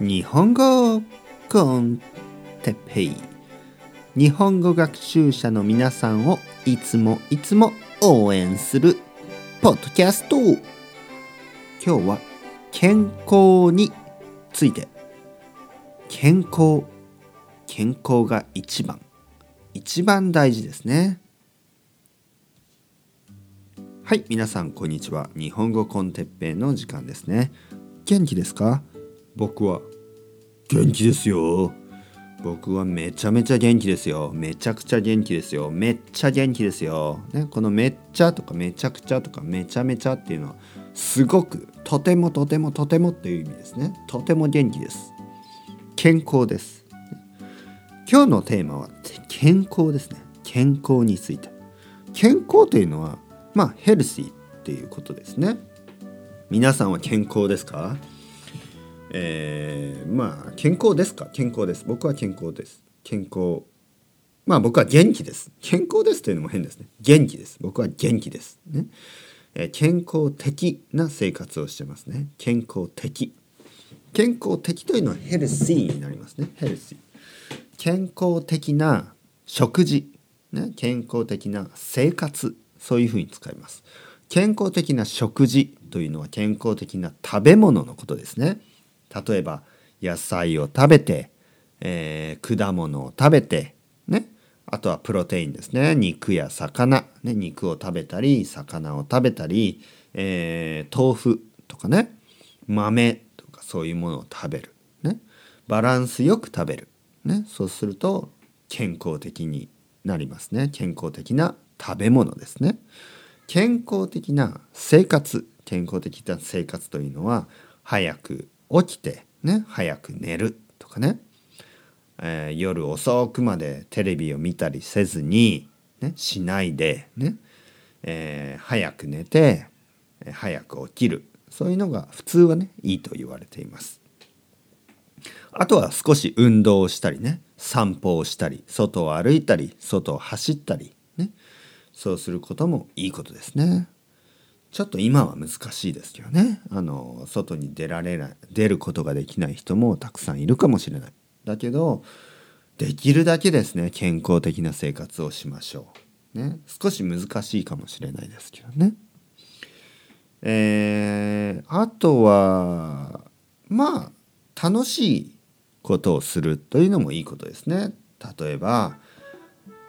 日本語コンテペイ。日本語学習者の皆さんをいつもいつも応援するポッドキャスト。今日は健康について。健康健康が一番。一番大事ですね。はい皆さんこんにちは。日本語コンテッペイの時間ですね。元気ですか？僕は。元気ですよ。僕はめちゃめちゃ元気ですよ。めちゃくちゃ元気ですよ。めっちゃ元気ですよ、ね、このめっちゃとかめちゃくちゃとかめちゃめちゃっていうのはすごくとてもとてもとてもっていう意味ですね。とても元気です。健康です。今日のテーマは健康ですね。健康について。健康というのはまあヘルシーっていうことですね。皆さんは健康ですか？えー、まあ健康ですか？健康です。僕は健康です。健康。まあ僕は元気です。健康ですというのも変ですね。元気です。僕は元気です。ね、えー、健康的な生活をしてますね。健康的。健康的というのはヘルシーになりますね。ヘルシー。健康的な食事、ね、健康的な生活。そういうふうに使います。健康的な食事というのは健康的な食べ物のことですね。例えば野菜を食べて、えー、果物を食べてね。あとはプロテインですね。肉や魚、ね、肉を食べたり魚を食べたり、えー、豆腐とかね。豆とかそういうものを食べる、ね、バランスよく食べる、ね、そうすると健康的になりますね。健康的な食べ物ですね。健康的な生活。健康的な生活というのは早く起きてね早く寝るとかね、えー、夜遅くまでテレビを見たりせずに、ね、しないでね、えー、早く寝て早く起きるそういうのが普通はねいいと言われています。あとは少し運動をしたりね散歩をしたり外を歩いたり外を走ったりねそうすることもいいことですね。ちょっと今は難しいですけどねあの外に出られない出ることができない人もたくさんいるかもしれない。だけどできるだけですね健康的な生活をしましょう。ね、少し難しいかもしれないですけどね。えー、あとはまあ楽しいことをするというのもいいことですね。例えば、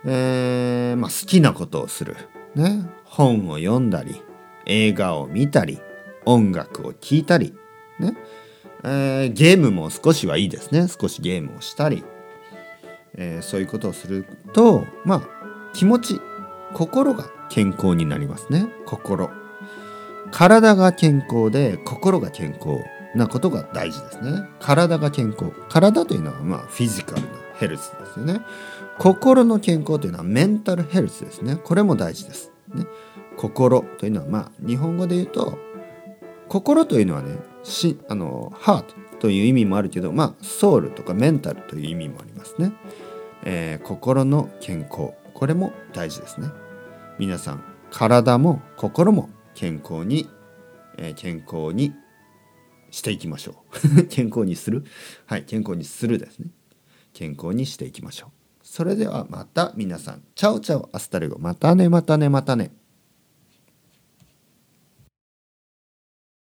えーまあ、好きなことをする、ね、本を読んだり映画を見たり音楽を聴いたり、ね。えー、ゲームも少しはいいですね。少しゲームをしたり、えー、そういうことをするとまあ気持ち心が健康になりますね。心。体が健康で心が健康なことが大事ですね。体が健康。体というのはまあフィジカルなヘルスですよね。心の健康というのはメンタルヘルスですね。これも大事です。ね。心というのはまあ日本語で言うと心というのはねしあのハートという意味もあるけどまあソウルとかメンタルという意味もありますね、えー、心の健康。これも大事ですね。皆さん体も心も健康に、えー、健康にしていきましょう。健康にする。はい健康にするですね。健康にしていきましょう。それではまた皆さん。 ciao ciao hasta luego。またねまたねまたね。